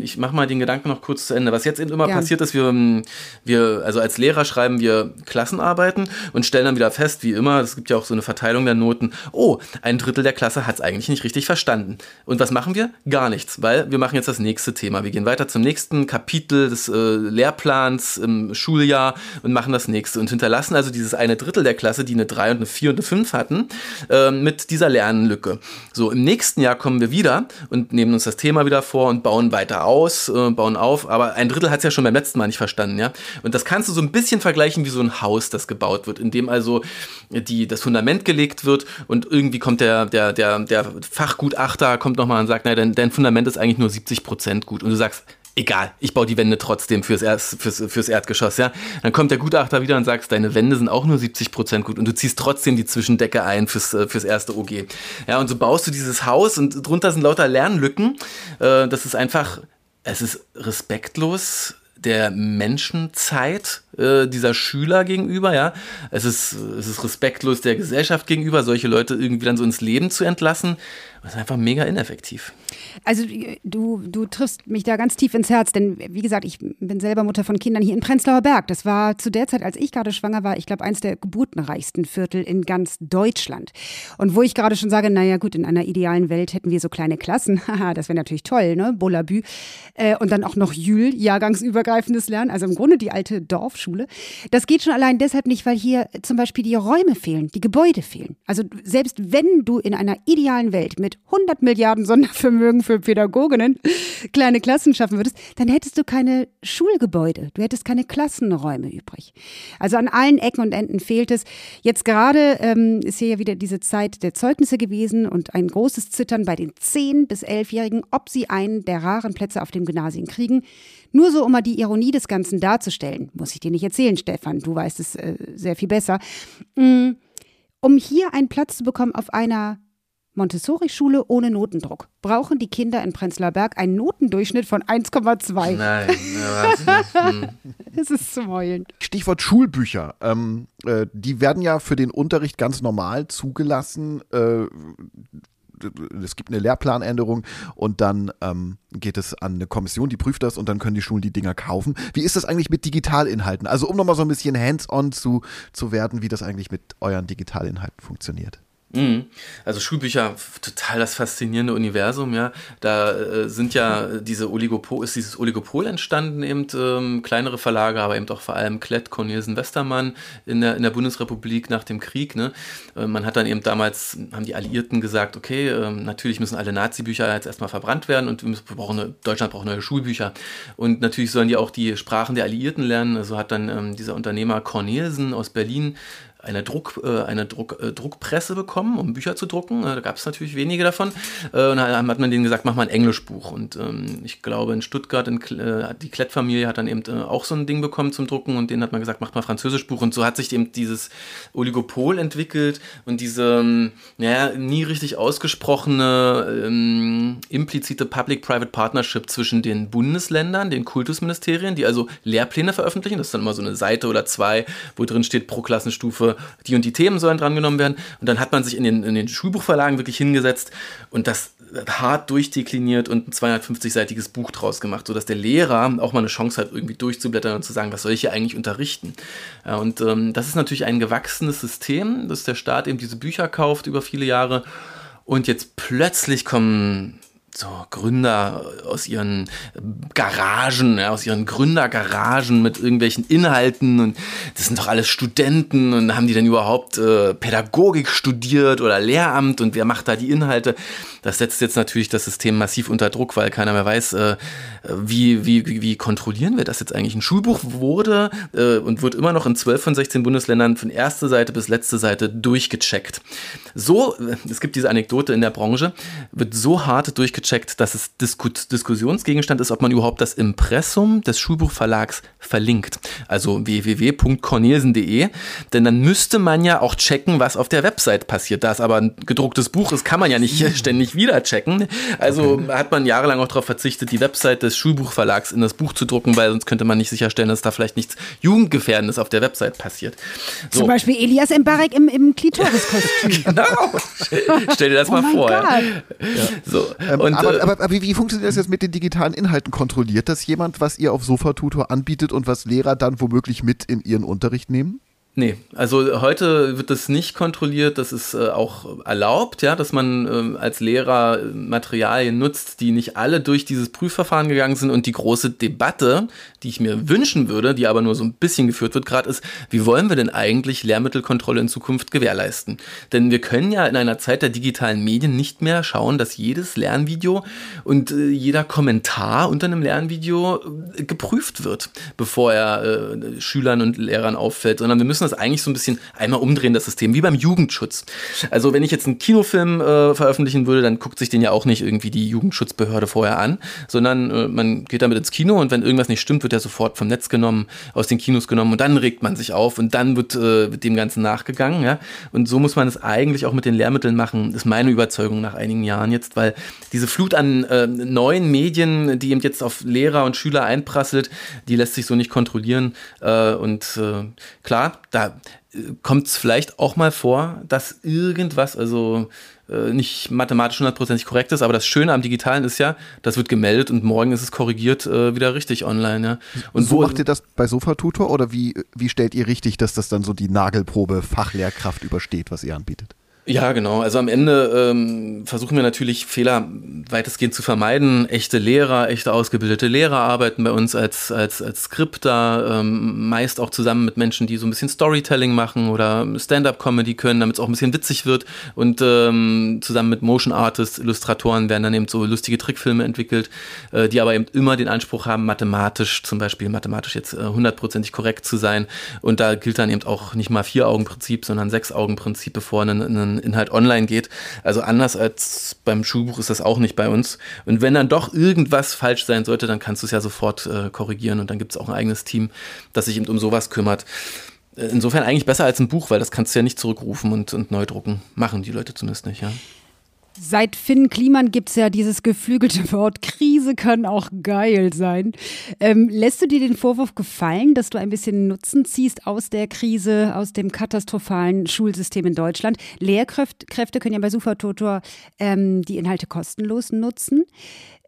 ich mache mal den Gedanken noch kurz zu Ende. Was jetzt eben immer ja. passiert ist, wir, wir, also als Lehrer schreiben wir Klassenarbeiten und stellen dann wieder fest, wie immer, es gibt ja auch so eine Verteilung der Noten, oh, ein Drittel der Klasse hat es eigentlich nicht richtig verstanden. Und was machen wir? Gar nichts weil wir machen jetzt das nächste Thema. Wir gehen weiter zum nächsten Kapitel des äh, Lehrplans im Schuljahr und machen das nächste und hinterlassen also dieses eine Drittel der Klasse, die eine 3 und eine 4 und eine 5 hatten, äh, mit dieser Lernlücke. So, im nächsten Jahr kommen wir wieder und nehmen uns das Thema wieder vor und bauen weiter aus, äh, bauen auf, aber ein Drittel hat es ja schon beim letzten Mal nicht verstanden, ja. Und das kannst du so ein bisschen vergleichen wie so ein Haus, das gebaut wird, in dem also die, das Fundament gelegt wird und irgendwie kommt der, der, der, der Fachgutachter kommt nochmal und sagt, nein, dein, dein Fundament ist eigentlich nur 70 Prozent gut. Und du sagst, egal, ich baue die Wände trotzdem fürs, Erst, fürs, fürs Erdgeschoss, ja. Dann kommt der Gutachter wieder und sagt, deine Wände sind auch nur 70 Prozent gut und du ziehst trotzdem die Zwischendecke ein fürs, äh, fürs erste OG. Ja, und so baust du dieses Haus und drunter sind lauter Lernlücken. Äh, das ist einfach, es ist respektlos der Menschenzeit äh, dieser Schüler gegenüber, ja. Es ist, es ist respektlos der Gesellschaft gegenüber, solche Leute irgendwie dann so ins Leben zu entlassen. Das ist einfach mega ineffektiv. Also du, du triffst mich da ganz tief ins Herz, denn wie gesagt, ich bin selber Mutter von Kindern hier in Prenzlauer Berg. Das war zu der Zeit, als ich gerade schwanger war, ich glaube, eins der geburtenreichsten Viertel in ganz Deutschland. Und wo ich gerade schon sage, naja gut, in einer idealen Welt hätten wir so kleine Klassen. Haha, das wäre natürlich toll, ne? Bullabü. Äh, und dann auch noch Jül, jahrgangsübergreifendes Lernen, also im Grunde die alte Dorfschule. Das geht schon allein deshalb nicht, weil hier zum Beispiel die Räume fehlen, die Gebäude fehlen. Also selbst wenn du in einer idealen Welt mit 100 Milliarden Sondervermögen für Pädagoginnen kleine Klassen schaffen würdest, dann hättest du keine Schulgebäude, du hättest keine Klassenräume übrig. Also an allen Ecken und Enden fehlt es. Jetzt gerade ähm, ist hier ja wieder diese Zeit der Zeugnisse gewesen und ein großes Zittern bei den 10- bis 11-Jährigen, ob sie einen der raren Plätze auf dem Gymnasium kriegen. Nur so, um mal die Ironie des Ganzen darzustellen, muss ich dir nicht erzählen, Stefan, du weißt es äh, sehr viel besser. Mm, um hier einen Platz zu bekommen auf einer Montessori-Schule ohne Notendruck. Brauchen die Kinder in Prenzlauer Berg einen Notendurchschnitt von 1,2? Nein, hm. es ist zum Heulen. Stichwort Schulbücher. Ähm, äh, die werden ja für den Unterricht ganz normal zugelassen. Äh, es gibt eine Lehrplanänderung und dann ähm, geht es an eine Kommission, die prüft das und dann können die Schulen die Dinger kaufen. Wie ist das eigentlich mit Digitalinhalten? Also um nochmal so ein bisschen hands-on zu, zu werden, wie das eigentlich mit euren Digitalinhalten funktioniert. Mhm. Also Schulbücher, total das faszinierende Universum, ja. Da äh, sind ja diese Oligopol, ist dieses Oligopol entstanden, eben ähm, kleinere Verlage, aber eben auch vor allem Klett, Cornelsen, Westermann in der, in der Bundesrepublik nach dem Krieg. Ne? Äh, man hat dann eben damals, haben die Alliierten gesagt, okay, äh, natürlich müssen alle Nazi-Bücher jetzt erstmal verbrannt werden und wir brauchen eine, Deutschland braucht neue Schulbücher. Und natürlich sollen die auch die Sprachen der Alliierten lernen. Also hat dann ähm, dieser Unternehmer Cornelsen aus Berlin eine, Druck, äh, eine Druck, äh, Druckpresse bekommen, um Bücher zu drucken. Äh, da gab es natürlich wenige davon. Äh, und dann hat man denen gesagt, mach mal ein Englischbuch. Und ähm, ich glaube, in Stuttgart, in, die Klettfamilie hat dann eben auch so ein Ding bekommen zum Drucken und denen hat man gesagt, mach mal Französischbuch. Und so hat sich eben dieses Oligopol entwickelt und diese, ähm, naja, nie richtig ausgesprochene ähm, implizite Public-Private Partnership zwischen den Bundesländern, den Kultusministerien, die also Lehrpläne veröffentlichen. Das ist dann immer so eine Seite oder zwei, wo drin steht pro Klassenstufe die und die Themen sollen drangenommen werden. Und dann hat man sich in den, in den Schulbuchverlagen wirklich hingesetzt und das hart durchdekliniert und ein 250-seitiges Buch draus gemacht, sodass der Lehrer auch mal eine Chance hat, irgendwie durchzublättern und zu sagen, was soll ich hier eigentlich unterrichten. Und ähm, das ist natürlich ein gewachsenes System, dass der Staat eben diese Bücher kauft über viele Jahre. Und jetzt plötzlich kommen so Gründer aus ihren Garagen, ja, aus ihren Gründergaragen mit irgendwelchen Inhalten und das sind doch alles Studenten und haben die denn überhaupt äh, Pädagogik studiert oder Lehramt und wer macht da die Inhalte? Das setzt jetzt natürlich das System massiv unter Druck, weil keiner mehr weiß, äh, wie, wie, wie kontrollieren wir das jetzt eigentlich. Ein Schulbuch wurde äh, und wird immer noch in 12 von 16 Bundesländern von erster Seite bis letzte Seite durchgecheckt. So, äh, es gibt diese Anekdote in der Branche, wird so hart durchgecheckt, dass es Disku Diskussionsgegenstand ist, ob man überhaupt das Impressum des Schulbuchverlags verlinkt. Also www.cornelsen.de, denn dann müsste man ja auch checken, was auf der Website passiert. Da es aber ein gedrucktes Buch ist, kann man ja nicht ständig nicht wieder checken. Also okay. hat man jahrelang auch darauf verzichtet, die Website des Schulbuchverlags in das Buch zu drucken, weil sonst könnte man nicht sicherstellen, dass da vielleicht nichts Jugendgefährdendes auf der Website passiert. So. Zum Beispiel Elias Mbarek im, im Klitoriskostüm. genau. Stell dir das oh mal vor. Ja. Ja. So. Ähm, Und, aber, äh, aber, aber wie, wie, funktioniert das jetzt mit den digitalen Inhalten? Kontrolliert das jemand, was ihr auf Sofatutor anbietet und was Lehrer dann womöglich mit in ihren Unterricht nehmen? Nee, also heute wird das nicht kontrolliert, das ist äh, auch erlaubt, ja, dass man äh, als Lehrer äh, Materialien nutzt, die nicht alle durch dieses Prüfverfahren gegangen sind und die große Debatte, die ich mir wünschen würde, die aber nur so ein bisschen geführt wird gerade ist, wie wollen wir denn eigentlich Lehrmittelkontrolle in Zukunft gewährleisten? Denn wir können ja in einer Zeit der digitalen Medien nicht mehr schauen, dass jedes Lernvideo und äh, jeder Kommentar unter einem Lernvideo äh, geprüft wird, bevor er äh, Schülern und Lehrern auffällt, sondern wir müssen müssen das eigentlich so ein bisschen einmal umdrehen, das System, wie beim Jugendschutz. Also wenn ich jetzt einen Kinofilm äh, veröffentlichen würde, dann guckt sich den ja auch nicht irgendwie die Jugendschutzbehörde vorher an, sondern äh, man geht damit ins Kino und wenn irgendwas nicht stimmt, wird er sofort vom Netz genommen, aus den Kinos genommen und dann regt man sich auf und dann wird, äh, dem Ganzen nachgegangen. Ja? Und so muss man es eigentlich auch mit den Lehrmitteln machen, ist meine Überzeugung nach einigen Jahren jetzt, weil diese Flut an äh, neuen Medien, die eben jetzt auf Lehrer und Schüler einprasselt, die lässt sich so nicht kontrollieren. Äh, und äh, klar, da äh, kommt es vielleicht auch mal vor, dass irgendwas, also äh, nicht mathematisch hundertprozentig korrekt ist, aber das Schöne am Digitalen ist ja, das wird gemeldet und morgen ist es korrigiert äh, wieder richtig online. Ja. Und so macht ihr das bei Sofa-Tutor oder wie, wie stellt ihr richtig, dass das dann so die Nagelprobe Fachlehrkraft übersteht, was ihr anbietet? Ja, genau. Also am Ende ähm, versuchen wir natürlich Fehler weitestgehend zu vermeiden. Echte Lehrer, echte ausgebildete Lehrer arbeiten bei uns als, als, als Skripter, ähm, meist auch zusammen mit Menschen, die so ein bisschen Storytelling machen oder Stand-up-Comedy können, damit es auch ein bisschen witzig wird. Und ähm, zusammen mit Motion Artists, Illustratoren werden dann eben so lustige Trickfilme entwickelt, äh, die aber eben immer den Anspruch haben, mathematisch, zum Beispiel mathematisch jetzt äh, hundertprozentig äh, korrekt zu sein. Und da gilt dann eben auch nicht mal Vier-Augen-Prinzip, sondern Sechs-Augen-Prinzip, bevor ein, Inhalt online geht. Also anders als beim Schulbuch ist das auch nicht bei uns. Und wenn dann doch irgendwas falsch sein sollte, dann kannst du es ja sofort äh, korrigieren und dann gibt es auch ein eigenes Team, das sich eben um sowas kümmert. Äh, insofern eigentlich besser als ein Buch, weil das kannst du ja nicht zurückrufen und, und neu drucken. Machen die Leute zumindest nicht, ja. Seit Finn Kliman gibt es ja dieses geflügelte Wort, Krise kann auch geil sein. Ähm, lässt du dir den Vorwurf gefallen, dass du ein bisschen Nutzen ziehst aus der Krise, aus dem katastrophalen Schulsystem in Deutschland? Lehrkräfte können ja bei Supertutor ähm, die Inhalte kostenlos nutzen.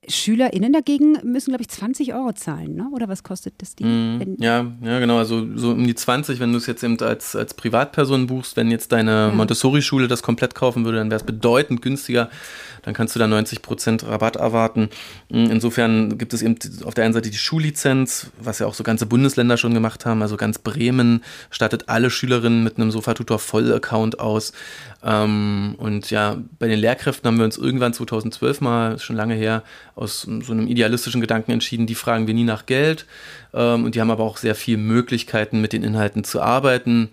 SchülerInnen dagegen müssen, glaube ich, 20 Euro zahlen, ne? oder was kostet das die? Mm, ja, ja, genau, also so um die 20, wenn du es jetzt eben als, als Privatperson buchst, wenn jetzt deine ja. Montessori-Schule das komplett kaufen würde, dann wäre es bedeutend günstiger dann kannst du da 90% Rabatt erwarten. Mm, insofern gibt es eben auf der einen Seite die Schullizenz, was ja auch so ganze Bundesländer schon gemacht haben. Also ganz Bremen stattet alle Schülerinnen mit einem Sofa-Tutor Voll-Account aus. Ähm, und ja, bei den Lehrkräften haben wir uns irgendwann 2012 mal, schon lange her, aus so einem idealistischen Gedanken entschieden, die fragen wir nie nach Geld. Ähm, und die haben aber auch sehr viele Möglichkeiten, mit den Inhalten zu arbeiten.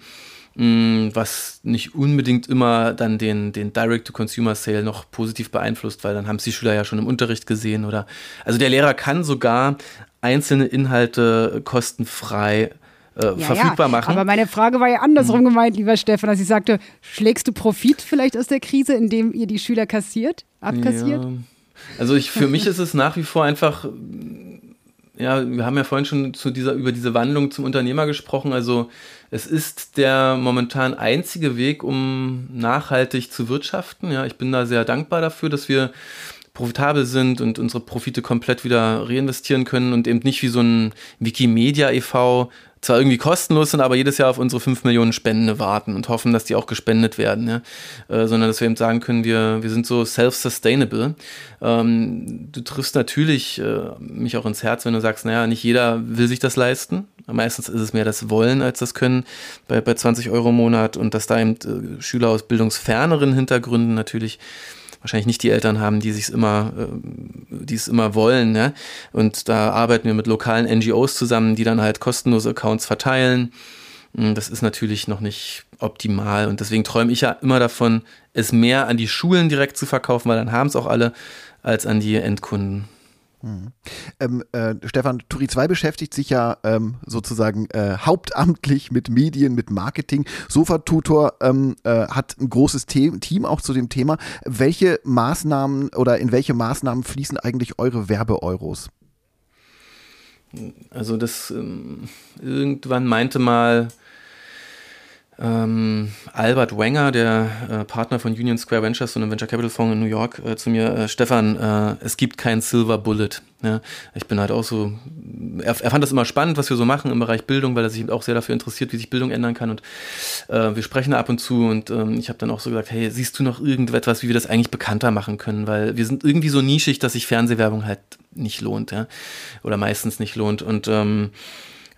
Mm, was nicht unbedingt immer dann den, den Direct-to-Consumer-Sale noch positiv beeinflusst, weil dann haben es die Schüler ja schon im Unterricht gesehen oder also der Lehrer kann sogar einzelne Inhalte kostenfrei äh, ja, verfügbar ja. machen. Aber meine Frage war ja andersrum mhm. gemeint, lieber Stefan, dass ich sagte, schlägst du Profit vielleicht aus der Krise, indem ihr die Schüler kassiert, abkassiert? Ja. Also ich, für mich ist es nach wie vor einfach ja, wir haben ja vorhin schon zu dieser, über diese Wandlung zum Unternehmer gesprochen. Also es ist der momentan einzige Weg, um nachhaltig zu wirtschaften. Ja, ich bin da sehr dankbar dafür, dass wir profitabel sind und unsere Profite komplett wieder reinvestieren können und eben nicht wie so ein Wikimedia e.V zwar irgendwie kostenlos sind, aber jedes Jahr auf unsere 5 Millionen Spenden warten und hoffen, dass die auch gespendet werden, ja? Äh, sondern dass wir eben sagen können, wir, wir sind so self-sustainable. Ähm, du triffst natürlich äh, mich auch ins Herz, wenn du sagst, naja, nicht jeder will sich das leisten. Meistens ist es mehr das Wollen als das Können bei, bei 20 Euro im Monat und dass da eben äh, Schüler aus bildungsferneren Hintergründen natürlich wahrscheinlich nicht die Eltern haben, die sich immer, äh, die es immer wollen. Ne? Und da arbeiten wir mit lokalen NGOs zusammen, die dann halt kostenlose Accounts verteilen. Hm, das ist natürlich noch nicht optimal und deswegen träume ich ja immer davon, es mehr an die Schulen direkt zu verkaufen, weil dann haben es auch alle, als an die Endkunden. Mhm. Ähm, äh, Stefan, Turi 2 beschäftigt sich ja ähm, sozusagen äh, hauptamtlich mit Medien, mit Marketing. Sofa Tutor ähm, äh, hat ein großes The Team auch zu dem Thema. Welche Maßnahmen oder in welche Maßnahmen fließen eigentlich eure Werbeeuros? Also das ähm, irgendwann meinte mal ähm, Albert Wenger, der äh, Partner von Union Square Ventures, so einem Venture Capital Fonds in New York, äh, zu mir, äh, Stefan, äh, es gibt kein Silver Bullet. Ja? Ich bin halt auch so er, er, fand das immer spannend, was wir so machen im Bereich Bildung, weil er sich auch sehr dafür interessiert, wie sich Bildung ändern kann. Und äh, wir sprechen da ab und zu und ähm, ich habe dann auch so gesagt, hey, siehst du noch irgendetwas, wie wir das eigentlich bekannter machen können? Weil wir sind irgendwie so nischig, dass sich Fernsehwerbung halt nicht lohnt, ja. Oder meistens nicht lohnt. Und ähm,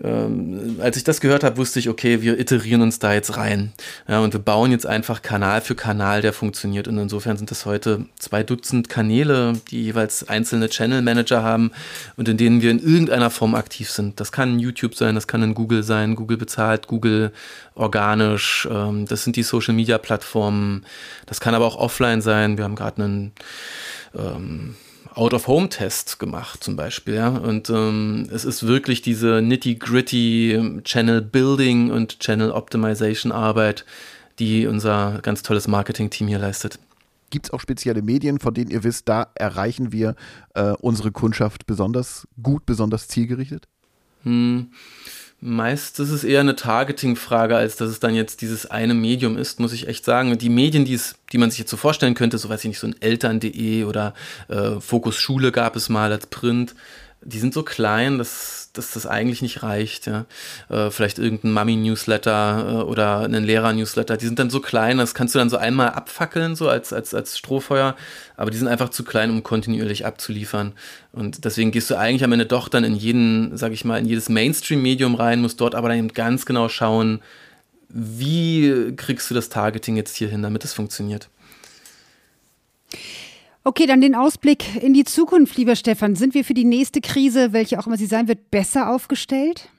ähm, als ich das gehört habe, wusste ich, okay, wir iterieren uns da jetzt rein. Ja, und wir bauen jetzt einfach Kanal für Kanal, der funktioniert. Und insofern sind das heute zwei Dutzend Kanäle, die jeweils einzelne Channel Manager haben und in denen wir in irgendeiner Form aktiv sind. Das kann YouTube sein, das kann ein Google sein, Google bezahlt, Google organisch. Ähm, das sind die Social Media Plattformen. Das kann aber auch offline sein. Wir haben gerade einen ähm, Out-of-Home-Test gemacht zum Beispiel. Ja? Und ähm, es ist wirklich diese nitty-gritty Channel-Building und Channel-Optimization-Arbeit, die unser ganz tolles Marketing-Team hier leistet. Gibt es auch spezielle Medien, von denen ihr wisst, da erreichen wir äh, unsere Kundschaft besonders gut, besonders zielgerichtet? Hm. Meist ist es eher eine Targeting-Frage, als dass es dann jetzt dieses eine Medium ist, muss ich echt sagen. Die Medien, die, es, die man sich jetzt so vorstellen könnte, so weiß ich nicht, so ein Eltern.de oder äh, Fokus Schule gab es mal als Print, die sind so klein, dass, dass das eigentlich nicht reicht. Ja. Äh, vielleicht irgendein Mami-Newsletter äh, oder ein Lehrer-Newsletter, die sind dann so klein, das kannst du dann so einmal abfackeln, so als, als, als Strohfeuer, aber die sind einfach zu klein, um kontinuierlich abzuliefern. Und deswegen gehst du eigentlich am Ende doch dann in jeden, sag ich mal, in jedes Mainstream-Medium rein, musst dort aber dann eben ganz genau schauen, wie kriegst du das Targeting jetzt hier hin, damit es funktioniert. Okay, dann den Ausblick in die Zukunft, lieber Stefan. Sind wir für die nächste Krise, welche auch immer sie sein wird, besser aufgestellt?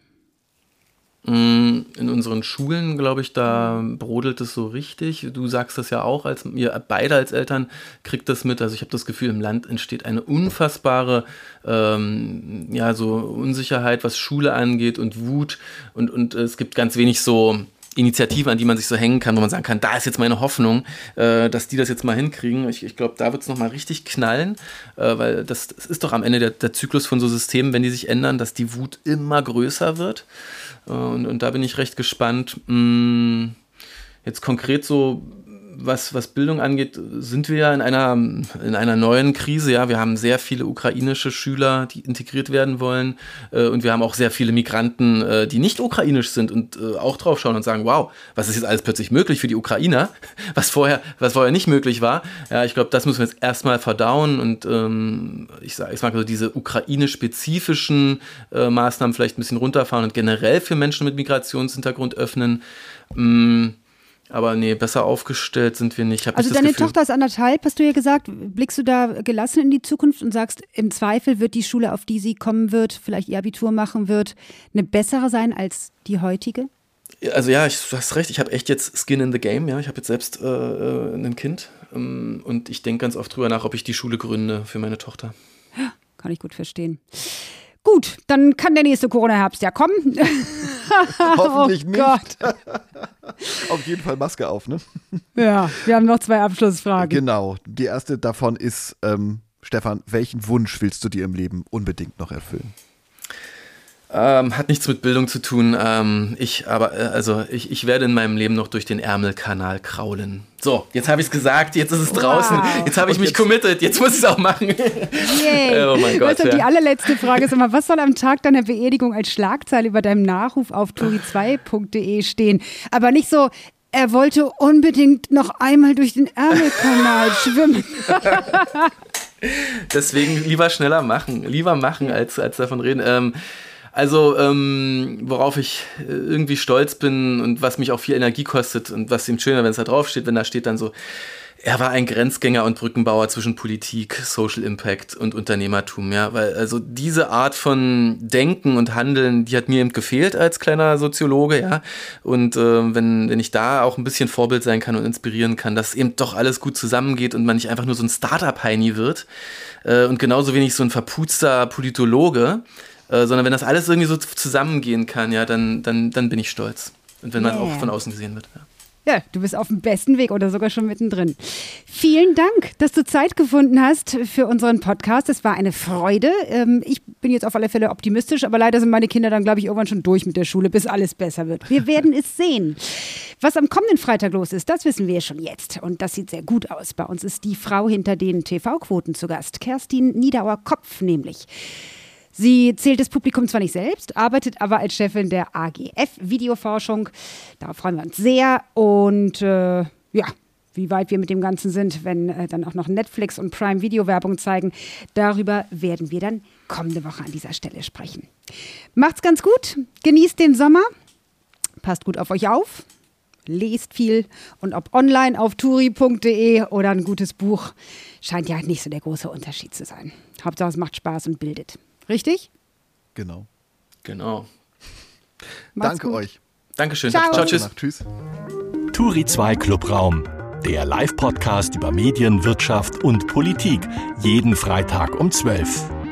Mm, in unseren Schulen, glaube ich, da brodelt es so richtig. Du sagst das ja auch, als ihr beide als Eltern kriegt das mit. Also ich habe das Gefühl, im Land entsteht eine unfassbare ähm, ja, so Unsicherheit, was Schule angeht und Wut. Und, und es gibt ganz wenig so Initiative, an die man sich so hängen kann, wo man sagen kann, da ist jetzt meine Hoffnung, äh, dass die das jetzt mal hinkriegen. Ich, ich glaube, da wird es nochmal richtig knallen, äh, weil das, das, ist doch am Ende der, der, Zyklus von so Systemen, wenn die sich ändern, dass die Wut immer größer wird. Äh, und, und da bin ich recht gespannt. Mh, hm, jetzt konkret so was, was Bildung angeht, sind wir ja in einer, in einer neuen Krise. Ja, wir haben sehr viele ukrainische Schüler, die integriert werden wollen. Äh, und wir haben auch sehr viele Migranten, äh, die nicht ukrainisch sind und äh, auch drauf schauen und sagen, wow, was ist jetzt alles plötzlich möglich für die Ukrainer, was vorher, was vorher nicht möglich war. Ja, ich glaube, das müssen wir jetzt erstmal verdauen und ähm, ich sage, ich mag so diese ukrainisch-spezifischen äh, Maßnahmen vielleicht ein bisschen runterfahren und generell für Menschen mit Migrationshintergrund öffnen. Ähm, aber nee, besser aufgestellt sind wir nicht. also deine Gefühl, Tochter ist anderthalb, hast du ja gesagt. Blickst du da gelassen in die Zukunft und sagst, im Zweifel wird die Schule, auf die sie kommen wird, vielleicht ihr Abitur machen wird, eine bessere sein als die heutige? Also ja, ich, du hast recht, ich habe echt jetzt Skin in the Game, ja. Ich habe jetzt selbst äh, äh, ein Kind ähm, und ich denke ganz oft drüber nach, ob ich die Schule gründe für meine Tochter. Kann ich gut verstehen. Gut, dann kann der nächste Corona-Herbst ja kommen. Hoffentlich oh nicht. Gott. auf jeden Fall Maske auf, ne? Ja, wir haben noch zwei Abschlussfragen. Genau. Die erste davon ist, ähm, Stefan, welchen Wunsch willst du dir im Leben unbedingt noch erfüllen? Ähm, hat nichts mit Bildung zu tun. Ähm, ich, aber, äh, also ich, ich werde in meinem Leben noch durch den Ärmelkanal kraulen. So, jetzt habe ich es gesagt, jetzt ist es wow. draußen, jetzt habe ich mich committed, jetzt muss ich es auch machen. Yay. oh mein Gott. Weißt du, ja. Die allerletzte Frage ist immer, was soll am Tag deiner Beerdigung als Schlagzeile über deinem Nachruf auf tori2.de stehen? Aber nicht so, er wollte unbedingt noch einmal durch den Ärmelkanal schwimmen. Deswegen lieber schneller machen, lieber machen, als, als davon reden. Ähm, also, ähm, worauf ich äh, irgendwie stolz bin und was mich auch viel Energie kostet und was ihm schöner, wenn es da draufsteht, wenn da steht dann so, er war ein Grenzgänger und Brückenbauer zwischen Politik, Social Impact und Unternehmertum, ja, weil also diese Art von Denken und Handeln, die hat mir eben gefehlt als kleiner Soziologe, ja, und äh, wenn, wenn ich da auch ein bisschen Vorbild sein kann und inspirieren kann, dass eben doch alles gut zusammengeht und man nicht einfach nur so ein Startup-Heini wird äh, und genauso wenig so ein verputzter Politologe, äh, sondern wenn das alles irgendwie so zusammengehen kann, ja, dann, dann, dann bin ich stolz. Und wenn man auch von außen gesehen wird. Ja. Ja, du bist auf dem besten Weg oder sogar schon mittendrin. Vielen Dank, dass du Zeit gefunden hast für unseren Podcast. Es war eine Freude. Ähm, ich bin jetzt auf alle Fälle optimistisch, aber leider sind meine Kinder dann, glaube ich, irgendwann schon durch mit der Schule, bis alles besser wird. Wir werden es sehen. Was am kommenden Freitag los ist, das wissen wir schon jetzt. Und das sieht sehr gut aus. Bei uns ist die Frau hinter den TV-Quoten zu Gast, Kerstin Niedauer-Kopf nämlich. Sie zählt das Publikum zwar nicht selbst, arbeitet aber als Chefin der AGF Videoforschung. Darauf freuen wir uns sehr. Und äh, ja, wie weit wir mit dem Ganzen sind, wenn äh, dann auch noch Netflix und Prime Video Werbung zeigen, darüber werden wir dann kommende Woche an dieser Stelle sprechen. Macht's ganz gut, genießt den Sommer, passt gut auf euch auf, lest viel und ob online auf turi.de oder ein gutes Buch, scheint ja nicht so der große Unterschied zu sein. Hauptsache es macht Spaß und bildet. Richtig? Genau. Genau. Macht's Danke gut. euch. Dankeschön. Ciao. Ciao tschüss. Tschüss. Turi 2 Clubraum, der Live-Podcast über Medien, Wirtschaft und Politik. Jeden Freitag um 12.